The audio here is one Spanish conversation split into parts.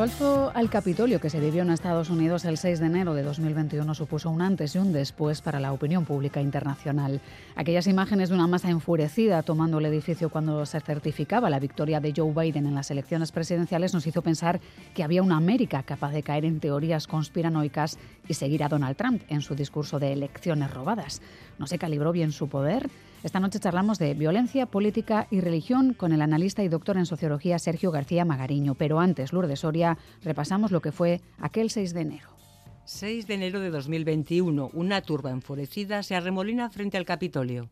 El asalto al Capitolio que se vivió en Estados Unidos el 6 de enero de 2021 supuso un antes y un después para la opinión pública internacional. Aquellas imágenes de una masa enfurecida tomando el edificio cuando se certificaba la victoria de Joe Biden en las elecciones presidenciales nos hizo pensar que había una América capaz de caer en teorías conspiranoicas y seguir a Donald Trump en su discurso de elecciones robadas. ¿No se calibró bien su poder? Esta noche charlamos de violencia, política y religión con el analista y doctor en sociología Sergio García Magariño. Pero antes, Lourdes Soria, repasamos lo que fue aquel 6 de enero. 6 de enero de 2021, una turba enfurecida se arremolina frente al Capitolio.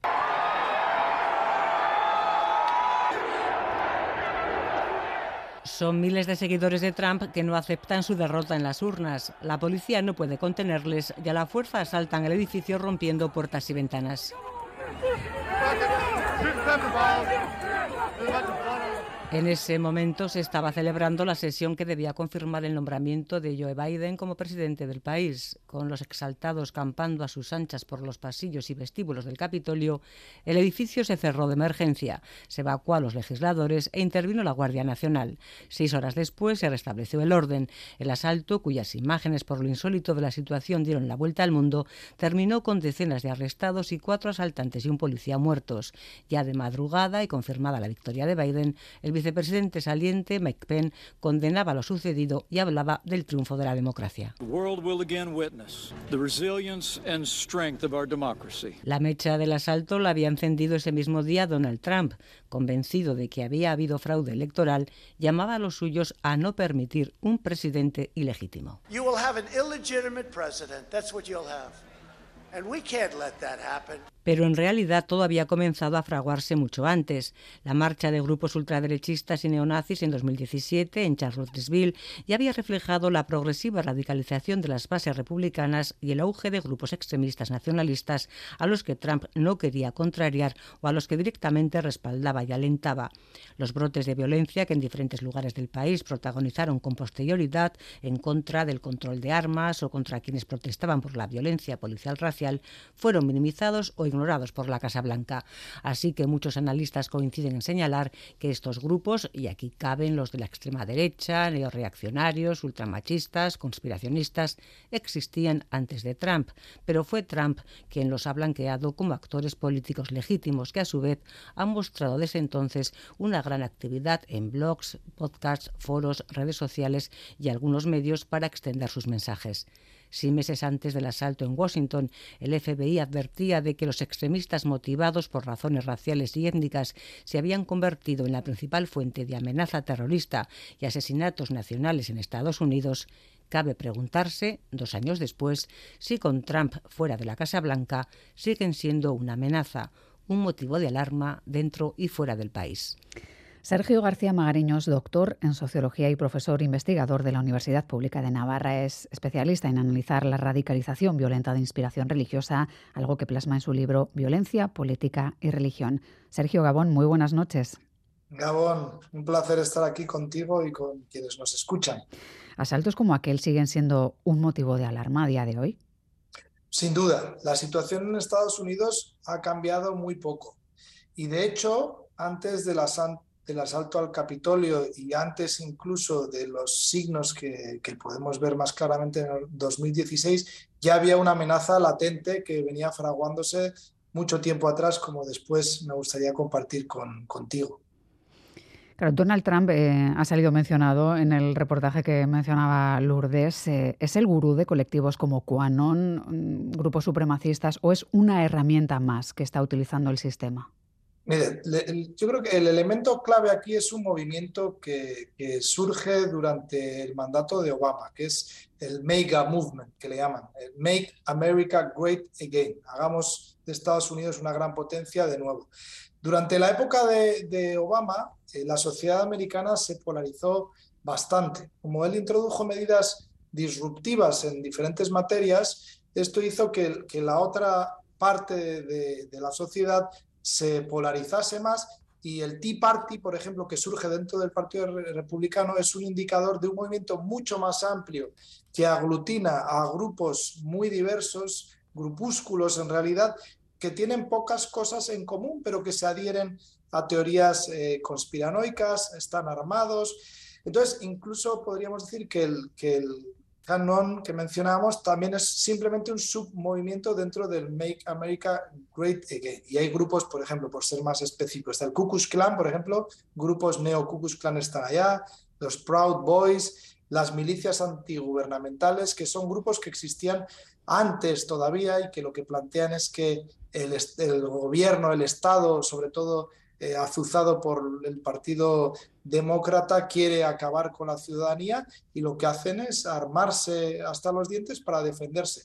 Son miles de seguidores de Trump que no aceptan su derrota en las urnas. La policía no puede contenerles y a la fuerza asaltan el edificio rompiendo puertas y ventanas. En ese momento se estaba celebrando la sesión que debía confirmar el nombramiento de Joe Biden como presidente del país. Con los exaltados campando a sus anchas por los pasillos y vestíbulos del Capitolio, el edificio se cerró de emergencia, se evacuó a los legisladores e intervino la Guardia Nacional. Seis horas después se restableció el orden. El asalto, cuyas imágenes por lo insólito de la situación dieron la vuelta al mundo, terminó con decenas de arrestados y cuatro asaltantes y un policía muertos. Ya de madrugada y confirmada la victoria de Biden, el vicepresidente saliente, Mike Penn, condenaba lo sucedido y hablaba del triunfo de la democracia. La mecha del asalto la había encendido ese mismo día Donald Trump. Convencido de que había habido fraude electoral, llamaba a los suyos a no permitir un presidente ilegítimo. Pero en realidad todo había comenzado a fraguarse mucho antes. La marcha de grupos ultraderechistas y neonazis en 2017 en Charlottesville ya había reflejado la progresiva radicalización de las bases republicanas y el auge de grupos extremistas nacionalistas a los que Trump no quería contrariar o a los que directamente respaldaba y alentaba. Los brotes de violencia que en diferentes lugares del país protagonizaron con posterioridad en contra del control de armas o contra quienes protestaban por la violencia policial racial fueron minimizados o ignorados por la Casa Blanca. Así que muchos analistas coinciden en señalar que estos grupos, y aquí caben los de la extrema derecha, neoreaccionarios, ultramachistas, conspiracionistas, existían antes de Trump, pero fue Trump quien los ha blanqueado como actores políticos legítimos que a su vez han mostrado desde entonces una gran actividad en blogs, podcasts, foros, redes sociales y algunos medios para extender sus mensajes. Si meses antes del asalto en Washington el FBI advertía de que los extremistas motivados por razones raciales y étnicas se habían convertido en la principal fuente de amenaza terrorista y asesinatos nacionales en Estados Unidos, cabe preguntarse, dos años después, si con Trump fuera de la Casa Blanca siguen siendo una amenaza, un motivo de alarma dentro y fuera del país. Sergio García Magariños, doctor en sociología y profesor investigador de la Universidad Pública de Navarra, es especialista en analizar la radicalización violenta de inspiración religiosa, algo que plasma en su libro Violencia, Política y Religión. Sergio Gabón, muy buenas noches. Gabón, un placer estar aquí contigo y con quienes nos escuchan. ¿Asaltos como aquel siguen siendo un motivo de alarma a día de hoy? Sin duda, la situación en Estados Unidos ha cambiado muy poco. Y de hecho, antes de la, del asalto al Capitolio y antes incluso de los signos que, podemos ver más claramente en el 2016, ya había una amenaza latente que venía fraguándose mucho tiempo atrás, como después me gustaría compartir con, contigo. Claro, Donald Trump eh, ha salido mencionado en el reportaje que mencionaba Lourdes. Eh, ¿Es el gurú de colectivos como QAnon, mm, grupos supremacistas, o es una herramienta más que está utilizando el sistema? Mire, yo creo que el elemento clave aquí es un movimiento que, surge durante el mandato de Obama, que es el MEGA Movement, que le llaman, Make America Great Again. Hagamos de Estados Unidos una gran potencia de nuevo. Durante la época de, Obama, eh, la sociedad americana se polarizó bastante. Como él introdujo medidas disruptivas en diferentes materias, esto hizo que, la otra parte de, la sociedad se polarizase más y el Tea Party, por ejemplo, que surge dentro del Partido Republicano, es un indicador de un movimiento mucho más amplio que aglutina a grupos muy diversos, grupúsculos en realidad, que tienen pocas cosas en común, pero que se adhieren a teorías eh, conspiranoicas, están armados. Entonces, incluso podríamos decir que el, que el canon que mencionábamos también es simplemente un submovimiento dentro del Make America Great Again. Y hay grupos, por ejemplo, por ser más específicos, está el Ku Klux Klan, por ejemplo, grupos neo-Ku Klux Klan están allá, los Proud Boys, las milicias antigubernamentales, que son grupos que existían antes todavía y que lo que plantean es que el gobierno, el Estado, sobre todo eh, azuzado por el Partido Demócrata, quiere acabar con la ciudadanía y lo que hacen es armarse hasta los dientes para defenderse.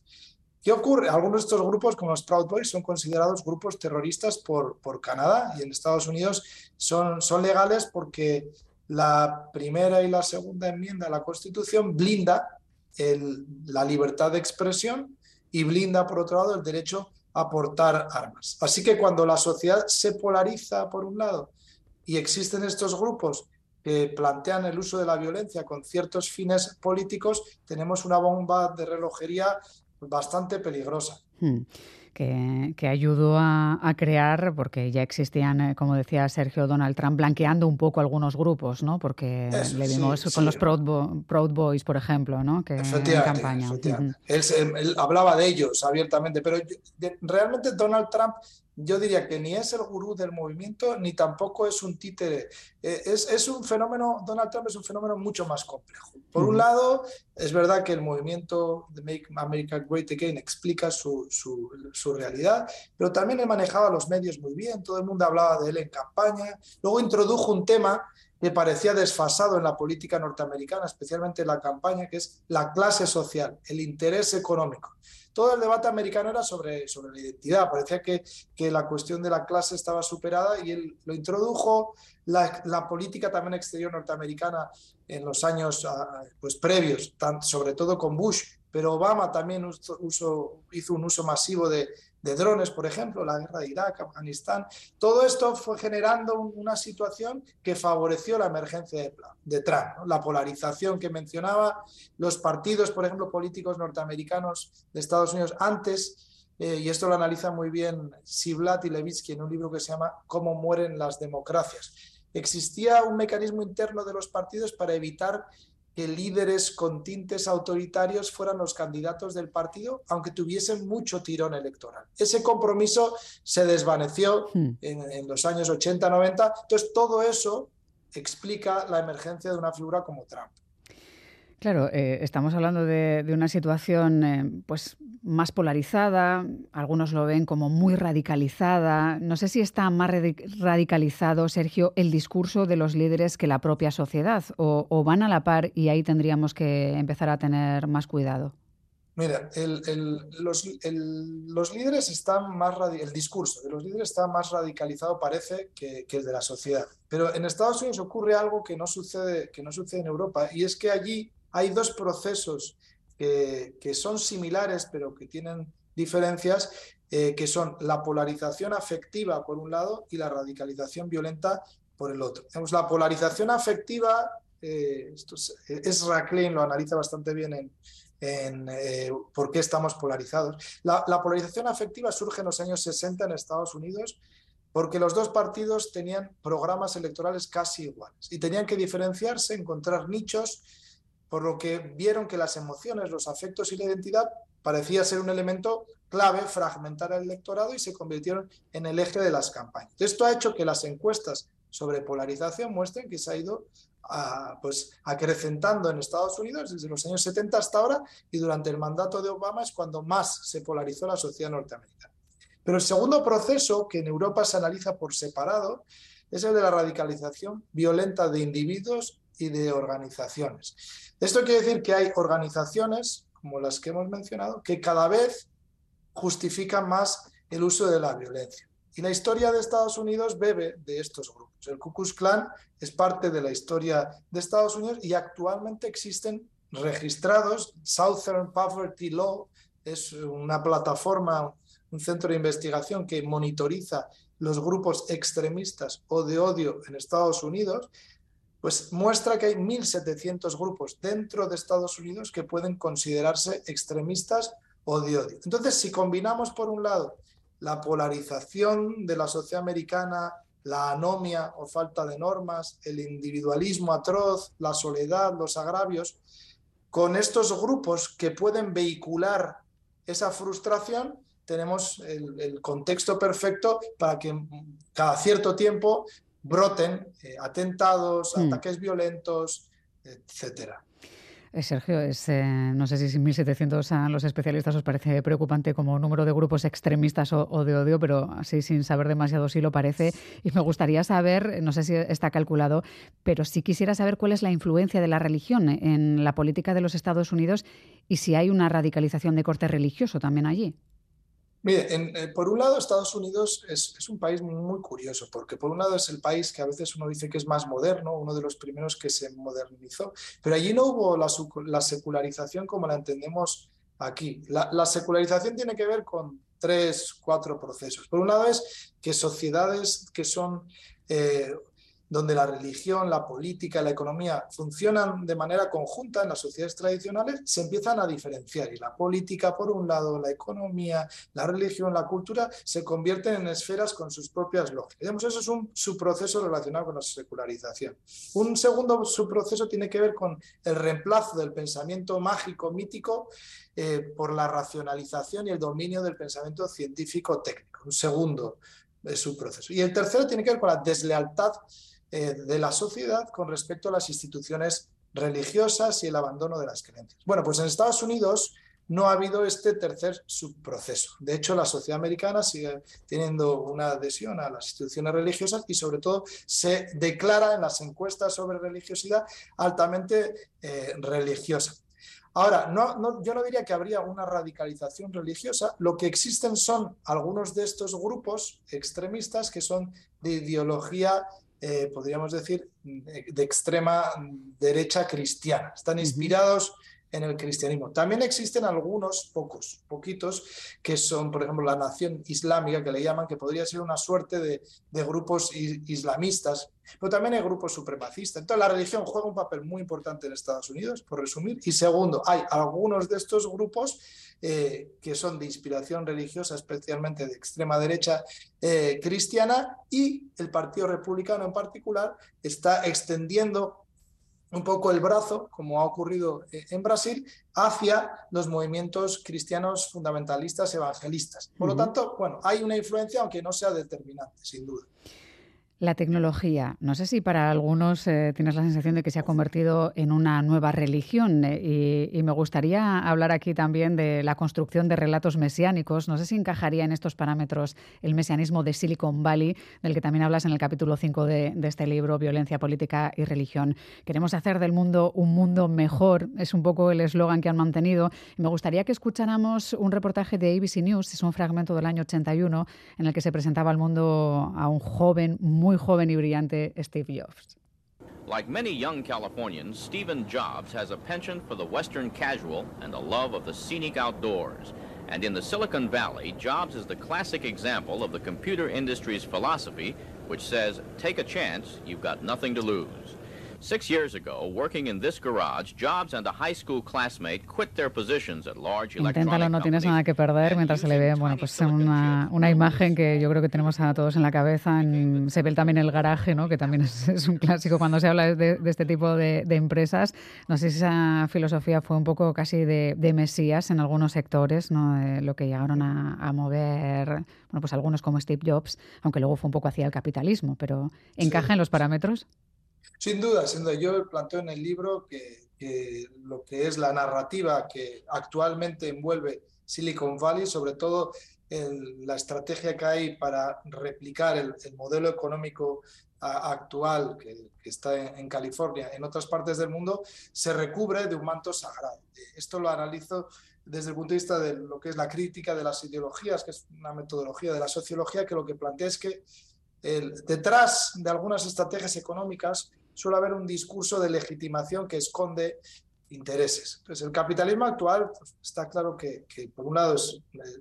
¿Qué ocurre? Algunos de estos grupos, como los Proud Boys, son considerados grupos terroristas por, Canadá y en Estados Unidos son, son legales porque la primera y la segunda enmienda de la Constitución blinda la libertad de expresión y blinda, por otro lado, el derecho aportar armas. Así que cuando la sociedad se polariza por un lado y existen estos grupos que plantean el uso de la violencia con ciertos fines políticos, tenemos una bomba de relojería bastante peligrosa. Hmm que, ayudó a, crear, porque ya existían, eh, como decía Sergio Donald Trump, blanqueando un poco algunos grupos, ¿no? Porque le vimos con los Proud, Boys, por ejemplo, ¿no? Que en campaña. él, hablaba de ellos abiertamente, pero realmente Donald Trump yo diría que ni es el gurú del movimiento, ni tampoco es un títere. Eh, es, es, un fenómeno, Donald Trump es un fenómeno mucho más complejo. Por un lado, es verdad que el movimiento de Make America Great Again explica su, su, su, realidad, pero también he manejado los medios muy bien, todo el mundo hablaba de él en campaña. Luego introdujo un tema que parecía desfasado en la política norteamericana, especialmente en la campaña, que es la clase social, el interés económico todo el debate americano era sobre, sobre la identidad. Parecía que, que la cuestión de la clase estaba superada y él lo introdujo. La, política también exterior norteamericana en los años ah, pues, previos, sobre todo con Bush, pero Obama también hizo un uso masivo de, de drones, por ejemplo, la guerra de Irak, Afganistán. Todo esto fue generando una situación que favoreció la emergencia de, Trump, la polarización que mencionaba, los partidos, por ejemplo, políticos norteamericanos de Estados Unidos antes, eh, y esto lo analiza muy bien Siblat y Levitsky en un libro que se llama Cómo mueren las democracias. Existía un mecanismo interno de los partidos para evitar que líderes con tintes autoritarios fueran los candidatos del partido, aunque tuviesen mucho tirón electoral. Ese compromiso se desvaneció hmm. en, los años 80-90. Entonces, todo eso explica la emergencia de una figura como Trump. Claro, eh, estamos hablando de, una situación eh, pues más polarizada, algunos lo ven como muy radicalizada. No sé si está más radicalizado, Sergio, el discurso de los líderes que la propia sociedad, o, van a la par y ahí tendríamos que empezar a tener más cuidado. Mira, los, líderes están más el discurso de los líderes está más radicalizado, parece, que, que, el de la sociedad. Pero en Estados Unidos ocurre algo que no sucede, que no sucede en Europa, y es que allí hay dos procesos que, son similares pero que tienen diferencias, eh, que son la polarización afectiva por un lado y la radicalización violenta por el otro. la polarización afectiva, eh, esto es, lo analiza bastante bien en, en eh, por qué estamos polarizados. La, la, polarización afectiva surge en los años 60 en Estados Unidos porque los dos partidos tenían programas electorales casi iguales y tenían que diferenciarse, encontrar nichos por lo que vieron que las emociones, los afectos y la identidad parecía ser un elemento clave, fragmentar el electorado y se convirtieron en el eje de las campañas. Esto ha hecho que las encuestas sobre polarización muestren que se ha ido pues, acrecentando en Estados Unidos desde los años 70 hasta ahora y durante el mandato de Obama es cuando más se polarizó la sociedad norteamericana. Pero el segundo proceso que en Europa se analiza por separado es el de la radicalización violenta de individuos y de organizaciones. Esto quiere decir que hay organizaciones, como las que hemos mencionado, que cada vez justifican más el uso de la violencia. Y la historia de Estados Unidos bebe de estos grupos. El Ku Klux Klan es parte de la historia de Estados Unidos y actualmente existen registrados. Southern Poverty Law es una plataforma, un centro de investigación que monitoriza los grupos extremistas o de odio en Estados Unidos pues muestra que hay 1.700 grupos dentro de Estados Unidos que pueden considerarse extremistas o de odio. Entonces, si combinamos por un lado la polarización de la sociedad americana la anomia o falta de normas, el individualismo atroz, la soledad, los agravios, con estos grupos que pueden vehicular esa frustración, tenemos el, contexto perfecto para que cada cierto tiempo broten eh, atentados, hmm. ataques violentos, etcétera. Eh, Sergio, es, eh, no sé si 1.700 a los especialistas os parece preocupante como número de grupos extremistas o, de odio, pero así sin saber demasiado sí lo parece. Y me gustaría saber, no sé si está calculado, pero sí quisiera saber cuál es la influencia de la religión en la política de los Estados Unidos y si hay una radicalización de corte religioso también allí. Mire, eh, por un lado Estados Unidos es, un país muy curioso, porque por un lado es el país que a veces uno dice que es más moderno, uno de los primeros que se modernizó, pero allí no hubo la, secularización como la entendemos aquí. La, secularización tiene que ver con tres, cuatro procesos. Por un lado es que sociedades que son... Eh, donde la religión, la política, la economía funcionan de manera conjunta en las sociedades tradicionales, se empiezan a diferenciar. Y la política, por un lado, la economía, la religión, la cultura, se convierten en esferas con sus propias lógicas. eso es un subproceso relacionado con la secularización. Un segundo subproceso tiene que ver con el reemplazo del pensamiento mágico, mítico, eh, por la racionalización y el dominio del pensamiento científico técnico. Un segundo eh, subproceso. Y el tercero tiene que ver con la deslealtad eh, de la sociedad con respecto a las instituciones religiosas y el abandono de las creencias. Bueno, pues en Estados Unidos no ha habido este tercer subproceso. De hecho, la sociedad americana sigue teniendo una adhesión a las instituciones religiosas y sobre todo se declara en las encuestas sobre religiosidad altamente eh, religiosa. Ahora, no, yo no diría que habría una radicalización religiosa, lo que existen son algunos de estos grupos extremistas que son de ideología eh, podríamos decir, de extrema derecha cristiana. Están inspirados en el cristianismo. También existen algunos, pocos, poquitos, que son, por ejemplo, la nación islámica, que le llaman, que podría ser una suerte de, grupos islamistas, pero también hay grupos supremacistas. Entonces, la religión juega un papel muy importante en Estados Unidos, por resumir. Y segundo, hay algunos de estos grupos eh, que son de inspiración religiosa, especialmente de extrema derecha eh, cristiana, y el Partido Republicano en particular está extendiendo un poco el brazo, como ha ocurrido eh, en Brasil, hacia los movimientos cristianos fundamentalistas evangelistas. Por lo tanto, bueno, hay una influencia, aunque no sea determinante, sin duda. La tecnología, no sé si para algunos eh, tienes la sensación de que se ha convertido en una nueva religión eh, y, me gustaría hablar aquí también de la construcción de relatos mesiánicos. No sé si encajaría en estos parámetros el mesianismo de Silicon Valley, del que también hablas en el capítulo 5 de, este libro, Violencia, Política y Religión. Queremos hacer del mundo un mundo mejor, es un poco el eslogan que han mantenido. me gustaría que escucháramos un reportaje de ABC News, es un fragmento del año 81, en el que se presentaba al mundo a un joven muy muy joven y brillante Steve Jobs. Like many young Californians, Stephen Jobs has a penchant for the Western casual and a love of the scenic outdoors. And in the Silicon Valley, Jobs is the classic example of the computer industry's philosophy, which says, take a chance, you've got nothing to lose. Six years ago, working in this garage, Jobs and a high school classmate quit their positions at large Inténtalo, no tienes nada que perder mientras se le ve, bueno, pues una, una imagen que yo creo que tenemos a todos en la cabeza. se ve también el garaje, ¿no? Que también es, un clásico cuando se habla de, este tipo de, empresas. No sé si esa filosofía fue un poco casi de, mesías en algunos sectores, ¿no? lo que llegaron a, a, mover, bueno, pues algunos como Steve Jobs, aunque luego fue un poco hacia el capitalismo, pero ¿encaja en los parámetros? Sin duda, sin duda. Yo planteo en el libro que, lo que es la narrativa que actualmente envuelve Silicon Valley, sobre todo la estrategia que hay para replicar el, modelo económico actual que, está en, California, en otras partes del mundo, se recubre de un manto sagrado. Esto lo analizo desde el punto de vista de lo que es la crítica de las ideologías, que es una metodología de la sociología que lo que plantea es que detrás de algunas estrategias económicas suele haber un discurso de legitimación que esconde intereses. Entonces, el capitalismo actual pues, está claro que, por un lado,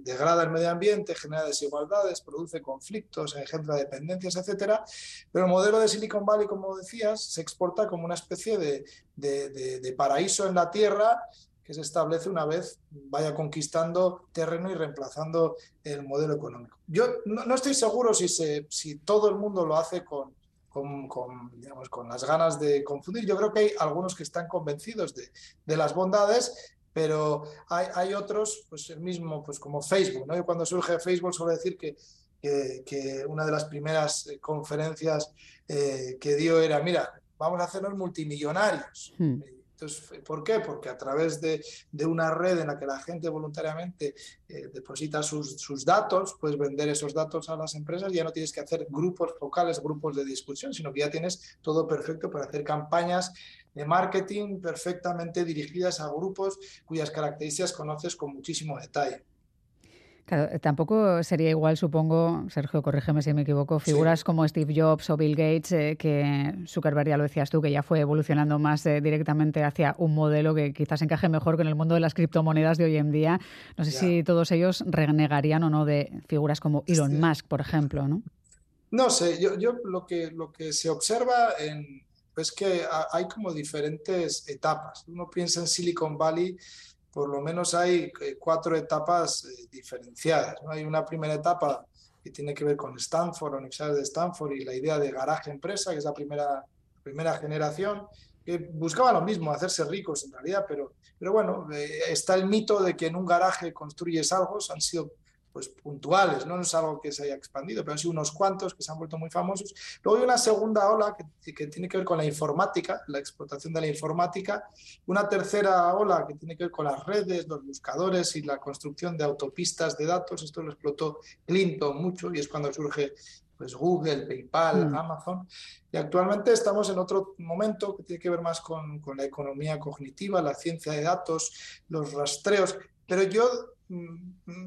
degrada el medio ambiente, genera desigualdades, produce conflictos, engendra dependencias, etcétera, pero el modelo de Silicon Valley, como decías, se exporta como una especie de, de paraíso en la tierra que se establece una vez vaya conquistando terreno y reemplazando el modelo económico. Yo no, estoy seguro si, se, si todo el mundo lo hace con, con, digamos, con las ganas de confundir. Yo creo que hay algunos que están convencidos de, de las bondades, pero hay, hay, otros, pues el mismo, pues como Facebook. ¿no? cuando surge Facebook suelo decir que, que, una de las primeras eh, conferencias eh, que dio era, mira, vamos a hacernos multimillonarios. Hmm. Entonces, ¿por qué? Porque a través de, una red en la que la gente voluntariamente eh, deposita sus, sus, datos, puedes vender esos datos a las empresas y ya no tienes que hacer grupos focales, grupos de discusión, sino que ya tienes todo perfecto para hacer campañas de marketing perfectamente dirigidas a grupos cuyas características conoces con muchísimo detalle. Claro, tampoco sería igual, supongo, Sergio, corrígeme si me equivoco, figuras como Steve Jobs o Bill Gates, eh, que Zuckerberg, ya lo decías tú, que ya fue evolucionando más eh, directamente hacia un modelo que quizás encaje mejor con el mundo de las criptomonedas de hoy en día. No sé si todos ellos renegarían o no de figuras como Elon Musk, por ejemplo, ¿no? No sé, yo, yo lo, que, lo que se observa en, es que hay como diferentes etapas. Uno piensa en Silicon Valley por lo menos hay eh, cuatro etapas eh, diferenciadas. Hay una primera etapa que tiene que ver con Stanford, universidades de Stanford y la idea de garaje empresa, que es la primera, primera generación, que buscaba lo mismo, hacerse ricos en realidad, pero, pero bueno, eh, está el mito de que en un garaje construyes algo, han sido pues puntuales, ¿no? es algo que se haya expandido, pero sí unos cuantos que se han vuelto muy famosos. Luego hay una segunda ola que, que, tiene que ver con la informática, la explotación de la informática, una tercera ola que tiene que ver con las redes, los buscadores y la construcción de autopistas de datos, esto lo explotó Clinton mucho y es cuando surge pues Google, PayPal, mm. Amazon. Y actualmente estamos en otro momento que tiene que ver más con, con, la economía cognitiva, la ciencia de datos, los rastreos. Pero yo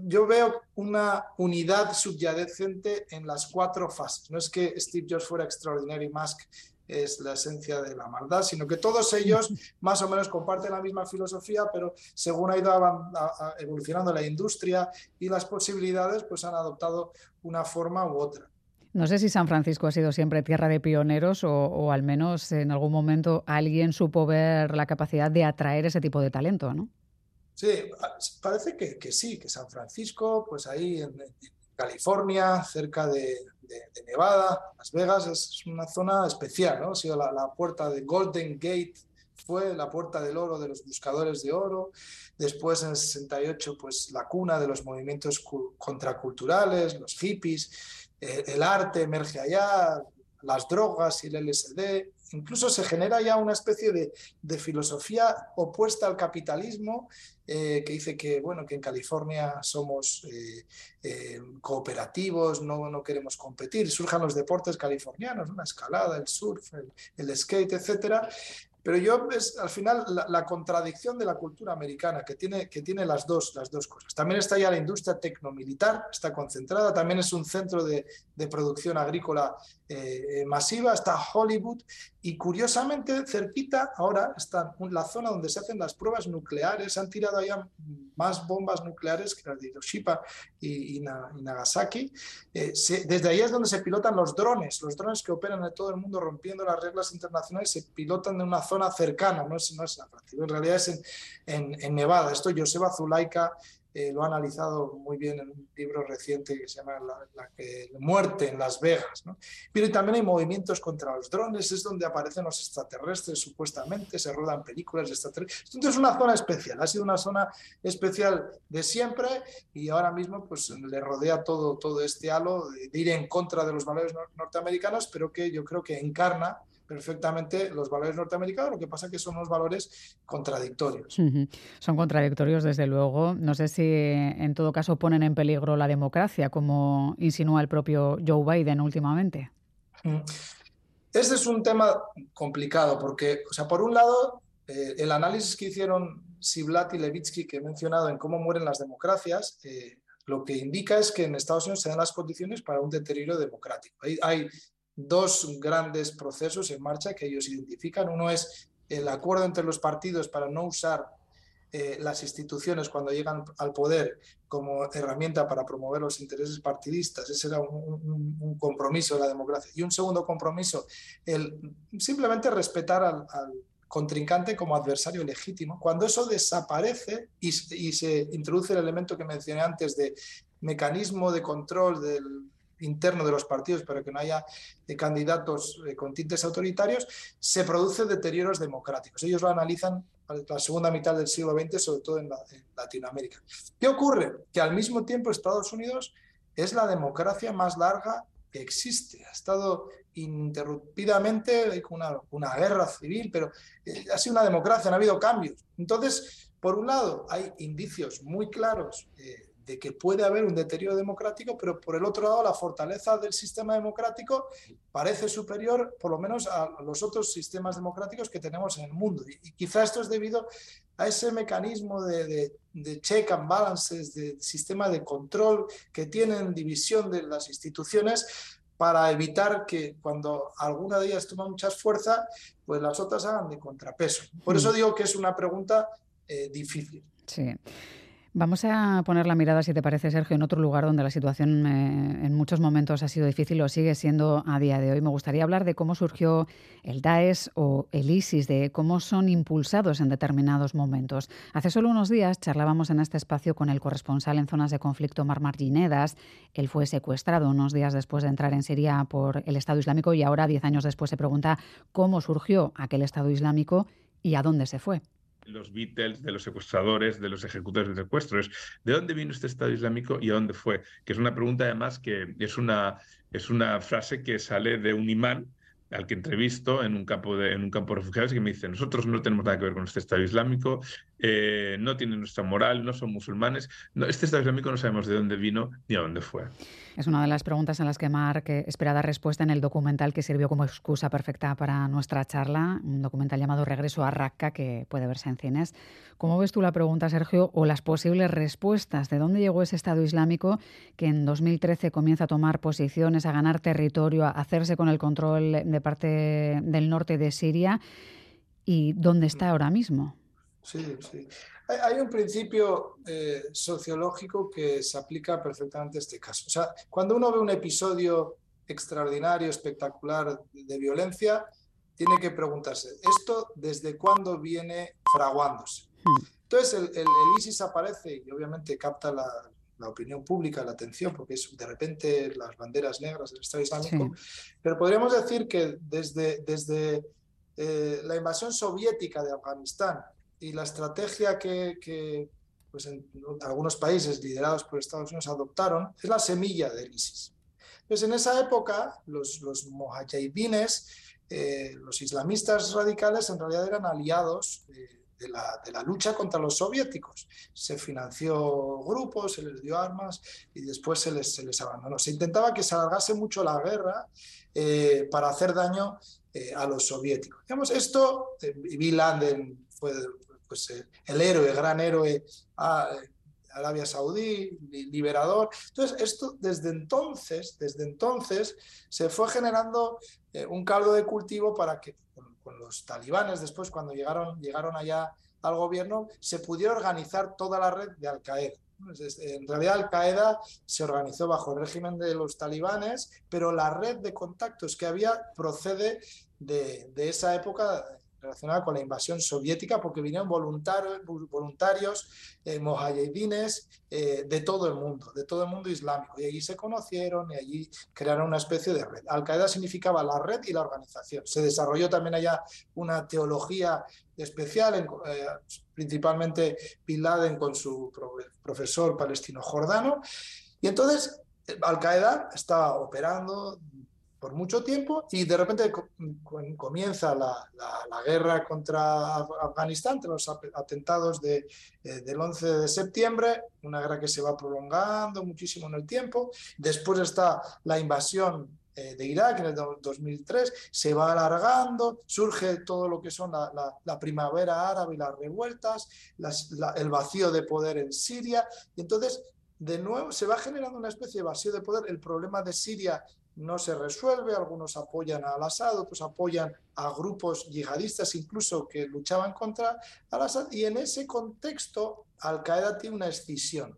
yo veo una unidad subyacente en las cuatro fases. No es que Steve Jobs fuera extraordinario y Musk es la esencia de la maldad, sino que todos ellos más o menos comparten la misma filosofía, pero según ha ido evolucionando la industria y las posibilidades, pues han adoptado una forma u otra. No sé si San Francisco ha sido siempre tierra de pioneros o, o, al menos en algún momento alguien supo ver la capacidad de atraer ese tipo de talento, ¿no? Sí, parece que, sí, que San Francisco, pues ahí en, California, cerca de, Nevada, Las Vegas, es una zona especial, ¿no? Ha sido la, puerta de Golden Gate, fue la puerta del oro de los buscadores de oro. Después, en el 68, pues la cuna de los movimientos contraculturales, los hippies. Eh, el arte emerge allá, las drogas y el LSD. Incluso se genera ya una especie de, filosofía opuesta al capitalismo eh, que dice que, bueno, que en California somos eh, eh, cooperativos, no, no queremos competir. Surjan los deportes californianos, la escalada, el surf, el, skate, etcétera. Pero yo al final la, contradicción de la cultura americana, que tiene, que tiene las, dos, las dos cosas. También está ya la industria tecnomilitar, está concentrada, también es un centro de, producción agrícola eh, masiva, está Hollywood. Y curiosamente cerquita ahora está la zona donde se hacen las pruebas nucleares, han tirado allá más bombas nucleares que las de Hiroshima y, Nagasaki. Eh, desde ahí es donde se pilotan los drones, los drones que operan en todo el mundo rompiendo las reglas internacionales se pilotan de una zona cercana, no es, no en realidad es en, en, en Nevada. Esto Joseba Zulaika eh, lo ha analizado muy bien en un libro reciente que se llama La, Muerte en Las Vegas. Pero también hay movimientos contra los drones, es donde aparecen los extraterrestres supuestamente, se rodan películas de extraterrestres. Entonces es una zona especial, ha sido una zona especial de siempre y ahora mismo pues le rodea todo, todo este halo de, ir en contra de los valores norteamericanos, pero que yo creo que encarna perfectamente los valores norteamericanos, lo que pasa es que son unos valores contradictorios. Son contradictorios, desde luego. No sé si en todo caso ponen en peligro la democracia, como insinúa el propio Joe Biden últimamente. Este es un tema complicado porque, o sea, por un lado, eh, el análisis que hicieron Siblat y Levitsky, que he mencionado en cómo mueren las democracias, eh, lo que indica es que en Estados Unidos se dan las condiciones para un deterioro democrático. hay dos grandes procesos en marcha que ellos identifican. Uno es el acuerdo entre los partidos para no usar eh, las instituciones cuando llegan al poder como herramienta para promover los intereses partidistas. Ese era un, compromiso de la democracia. Y un segundo compromiso, el simplemente respetar al contrincante como adversario legítimo. Cuando eso desaparece y, y se introduce el elemento que mencioné antes de mecanismo de control del interno de los partidos para que no haya eh, candidatos eh, con tintes autoritarios, se producen deterioros democráticos. Ellos lo analizan la segunda mitad del siglo XX, sobre todo en, Latinoamérica. ¿Qué ocurre? Que al mismo tiempo Estados Unidos es la democracia más larga que existe. Ha estado ininterrumpidamente con una, una, guerra civil, pero eh, ha sido una democracia, no ha habido cambios. Entonces, por un lado, hay indicios muy claros de que puede haber un deterioro democrático, pero por el otro lado la fortaleza del sistema democrático parece superior por lo menos a los otros sistemas democráticos que tenemos en el mundo. Y, quizá esto es debido a ese mecanismo de, de, check and balances, de sistema de control que tienen división de las instituciones para evitar que cuando alguna de ellas toma mucha fuerza, pues las otras hagan de contrapeso. Por eso mm. digo que es una pregunta eh, difícil. Sí. Vamos a poner la mirada, si te parece, Sergio, en otro lugar donde la situación eh, en muchos momentos ha sido difícil o sigue siendo a día de hoy. Me gustaría hablar de cómo surgió el Daesh o el ISIS, de cómo son impulsados en determinados momentos. Hace solo unos días charlábamos en este espacio con el corresponsal en zonas de conflicto Marmar Ginedas. Él fue secuestrado unos días después de entrar en Siria por el Estado Islámico y ahora, diez años después, se pregunta cómo surgió aquel Estado Islámico y a dónde se fue los Beatles, de los secuestradores, de los ejecutores de secuestros. ¿De dónde vino este Estado Islámico y a dónde fue? Que es una pregunta además que es una, es una frase que sale de un imán al que entrevisto en un campo de, en un campo de refugiados y que me dice, nosotros no tenemos nada que ver con este Estado Islámico, eh, no tienen nuestra moral, no son musulmanes. No, este Estado Islámico no sabemos de dónde vino ni a dónde fue. Es una de las preguntas en las que Mark espera dar respuesta en el documental que sirvió como excusa perfecta para nuestra charla, un documental llamado Regreso a Raqqa que puede verse en cines. ¿Cómo ves tú la pregunta, Sergio, o las posibles respuestas? ¿De dónde llegó ese Estado Islámico que en 2013 comienza a tomar posiciones, a ganar territorio, a hacerse con el control de parte del norte de Siria? ¿Y dónde está ahora mismo? Sí, sí. Hay, un principio eh, sociológico que se aplica perfectamente a este caso. O sea, cuando uno ve un episodio extraordinario, espectacular de violencia, tiene que preguntarse, ¿esto desde cuándo viene fraguándose? Hmm. Entonces, el, ISIS aparece y obviamente capta la, opinión pública, la atención, porque es de repente las banderas negras del Estado Islámico. Pero podríamos decir que desde, desde eh, la invasión soviética de Afganistán y la estrategia que, pues en algunos países liderados por Estados Unidos adoptaron es la semilla del ISIS. Entonces, en esa época, los, los eh, los islamistas radicales, en realidad eran aliados de, la, de, la, lucha contra los soviéticos. Se financió grupos, se les dio armas y después se les, se les abandonó. Se intentaba que se alargase mucho la guerra eh, para hacer daño eh, a los soviéticos. Digamos, esto, Bill Landen fue pues, eh, el héroe, el gran héroe ah, Arabia Saudí, liberador. Entonces, esto desde entonces, desde entonces, se fue generando eh, un caldo de cultivo para que con, los talibanes después, cuando llegaron, llegaron allá al gobierno, se pudiera organizar toda la red de Al-Qaeda. En realidad, Al-Qaeda se organizó bajo el régimen de los talibanes, pero la red de contactos que había procede de, de esa época con la invasión soviética, porque vinieron voluntarios, voluntarios eh, eh, de todo el mundo, de todo el mundo islámico. Y allí se conocieron y allí crearon una especie de red. Al-Qaeda significaba la red y la organización. Se desarrolló también allá una teología especial, eh, principalmente Bin Laden con su profesor palestino jordano. Y entonces Al-Qaeda estaba operando por mucho tiempo y de repente comienza la, guerra contra Afganistán, los atentados eh, del 11 de septiembre, una guerra que se va prolongando muchísimo en el tiempo. Después está la invasión eh, de Irak en el 2003, se va alargando, surge todo lo que son la, la primavera árabe y las revueltas, el vacío de poder en Siria, y entonces de nuevo se va generando una especie de vacío de poder. El problema de Siria no se resuelve, algunos apoyan al Assad, otros apoyan a grupos yihadistas incluso que luchaban contra al Assad y en ese contexto Al Qaeda tiene una escisión,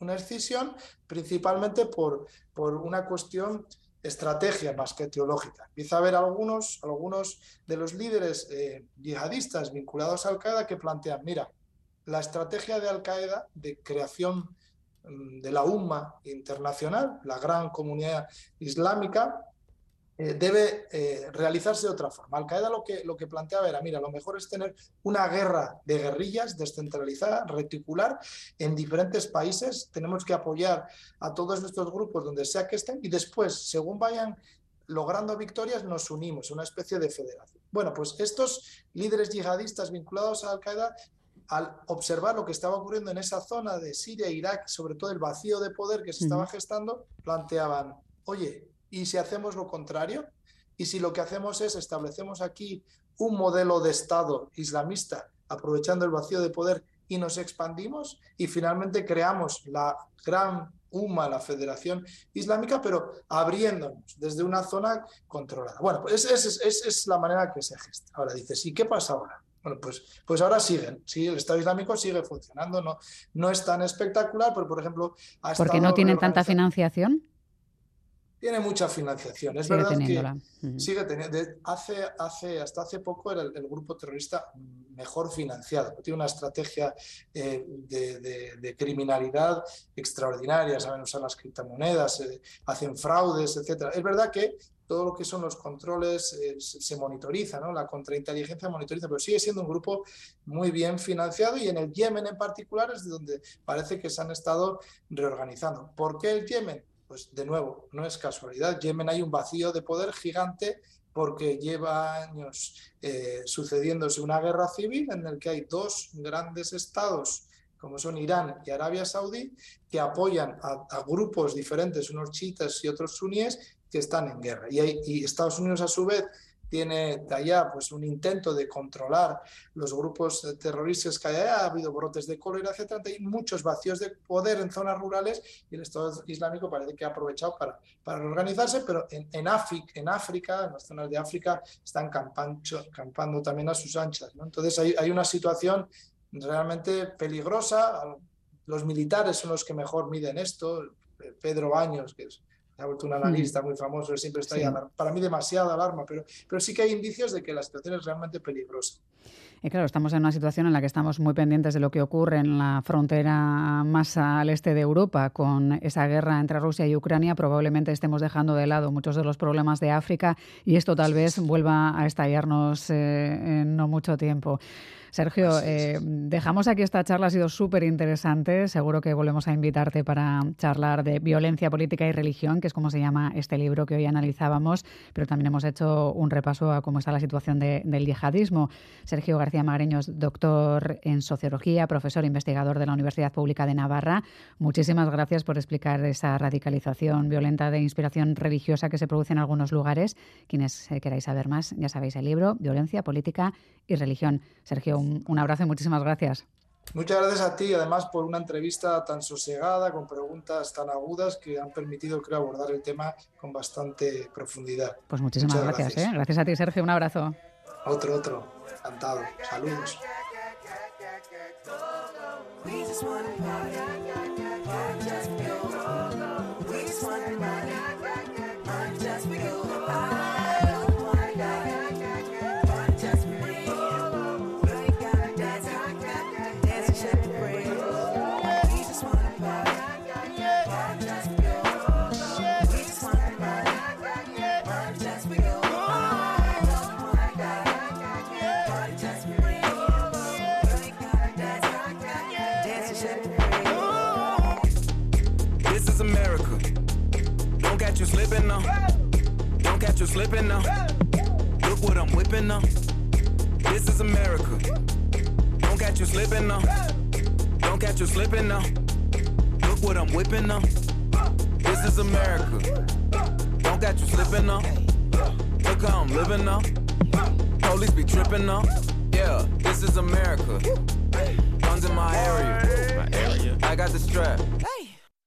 una escisión principalmente por, por una cuestión estrategia más que teológica. Empieza a haber algunos, algunos de los líderes eh, yihadistas vinculados a Al-Qaeda que plantean, mira, la estrategia de Al-Qaeda de creación de la UMA internacional, la gran comunidad islámica, eh, debe eh, realizarse de otra forma. Al-Qaeda lo que, lo que planteaba era, mira, lo mejor es tener una guerra de guerrillas descentralizada, reticular, en diferentes países. Tenemos que apoyar a todos nuestros grupos donde sea que estén y después, según vayan logrando victorias, nos unimos, una especie de federación. Bueno, pues estos líderes yihadistas vinculados a Al-Qaeda al observar lo que estaba ocurriendo en esa zona de Siria e Irak, sobre todo el vacío de poder que se estaba gestando, planteaban, oye, ¿y si hacemos lo contrario? ¿Y si lo que hacemos es establecemos aquí un modelo de Estado islamista, aprovechando el vacío de poder y nos expandimos y finalmente creamos la gran UMA, la Federación Islámica, pero abriéndonos desde una zona controlada. Bueno, pues esa es, es, la manera que se gesta. Ahora dices, ¿y qué pasa ahora? Bueno, pues, pues ahora siguen, sí, el Estado Islámico sigue funcionando, no, no es tan espectacular, pero por ejemplo... Ha ¿Porque no tienen tanta financiación? Tiene mucha financiación, es verdad que sigue teniendo, hace, hace, hasta hace poco era el, grupo terrorista mejor financiado, tiene una estrategia eh, de, criminalidad extraordinaria, saben usar las criptomonedas, eh, hacen fraudes, etcétera. Es verdad que todo lo que son los controles eh, se, monitoriza, ¿no? La contrainteligencia monitoriza, pero sigue siendo un grupo muy bien financiado y en el Yemen en particular es de donde parece que se han estado reorganizando. ¿Por qué el Yemen? Pues de nuevo, no es casualidad. Yemen hay un vacío de poder gigante porque lleva años eh, sucediéndose una guerra civil en el que hay dos grandes estados como son Irán y Arabia Saudí, que apoyan a, grupos diferentes, unos chiitas y otros suníes, que están en guerra. Y, Estados Unidos, a su vez, tiene de allá pues, un intento de controlar los grupos terroristas que hay allá. Ha habido brotes de cólera, etc. Hay muchos vacíos de poder en zonas rurales y el Estado Islámico parece que ha aprovechado para, para organizarse, pero en, en, África, en África, en las zonas de África, están campando también a sus anchas. Entonces hay, hay una situación realmente peligrosa. Los militares son los que mejor miden esto. Pedro Baños, que es ha vuelto un analista muy famoso, siempre está ahí, para mí demasiada alarma, pero, pero sí que hay indicios de que la situación es realmente peligrosa. Y claro, estamos en una situación en la que estamos muy pendientes de lo que ocurre en la frontera más al este de Europa con esa guerra entre Rusia y Ucrania. Probablemente estemos dejando de lado muchos de los problemas de África y esto tal vez vuelva a estallarnos eh, en no mucho tiempo. Sergio, eh, dejamos aquí esta charla, ha sido súper interesante. Seguro que volvemos a invitarte para charlar de violencia política y religión, que es como se llama este libro que hoy analizábamos, pero también hemos hecho un repaso a cómo está la situación del yihadismo. Sergio García Magreños, doctor en sociología, profesor investigador de la Universidad Pública de Navarra. Muchísimas gracias por explicar esa radicalización violenta de inspiración religiosa que se produce en algunos lugares. Quienes eh, queráis saber más, ya sabéis el libro, Violencia, Política y Religión. Sergio, un, abrazo y muchísimas gracias. Muchas gracias a ti, además, por una entrevista tan sosegada, con preguntas tan agudas que han permitido, creo, abordar el tema con bastante profundidad. Pues muchísimas gracias. Gracias. ¿eh? gracias a ti, Sergio. Un abrazo. Otro, otro. Encantado. Saludos. been up.